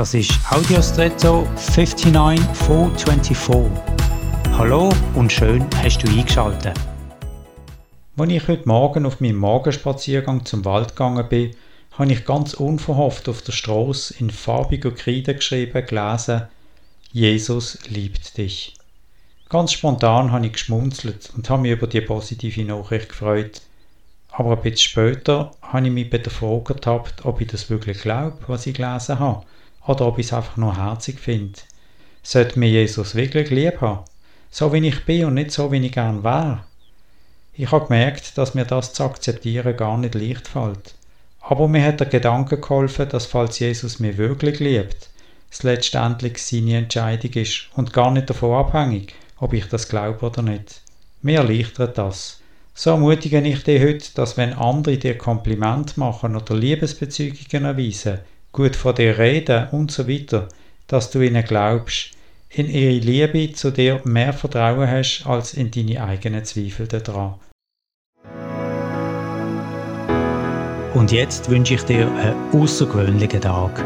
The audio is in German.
Das ist Audiostretto 59424. Hallo und schön hast du eingeschaltet. Als ich heute Morgen auf meinem Morgenspaziergang zum Wald gegangen bin, habe ich ganz unverhofft auf der Straße in farbiger Kreide geschrieben, gelesen, Jesus liebt dich. Ganz spontan habe ich geschmunzelt und habe mich über die positive Nachricht gefreut. Aber ein bisschen später habe ich mich bei der Frage ertappt, ob ich das wirklich glaube, was ich gelesen habe, oder ob ich es einfach nur herzig finde. Sollte mir Jesus wirklich lieb haben? So wie ich bin und nicht so, wie ich gern wäre? Ich habe gemerkt, dass mir das zu akzeptieren gar nicht leicht fällt. Aber mir hat der Gedanke geholfen, dass falls Jesus mich wirklich liebt, es letztendlich seine Entscheidung ist und gar nicht davon abhängig, ob ich das glaube oder nicht. Mir erleichtert das. So ermutige ich dich heute, dass wenn andere dir Kompliment machen oder Liebesbezeugungen erweisen, gut von dir reden und so weiter, dass du ihnen glaubst, in ihre Liebe zu dir mehr Vertrauen hast als in deine eigenen Zweifel daran. Und jetzt wünsche ich dir einen außergewöhnlichen Tag.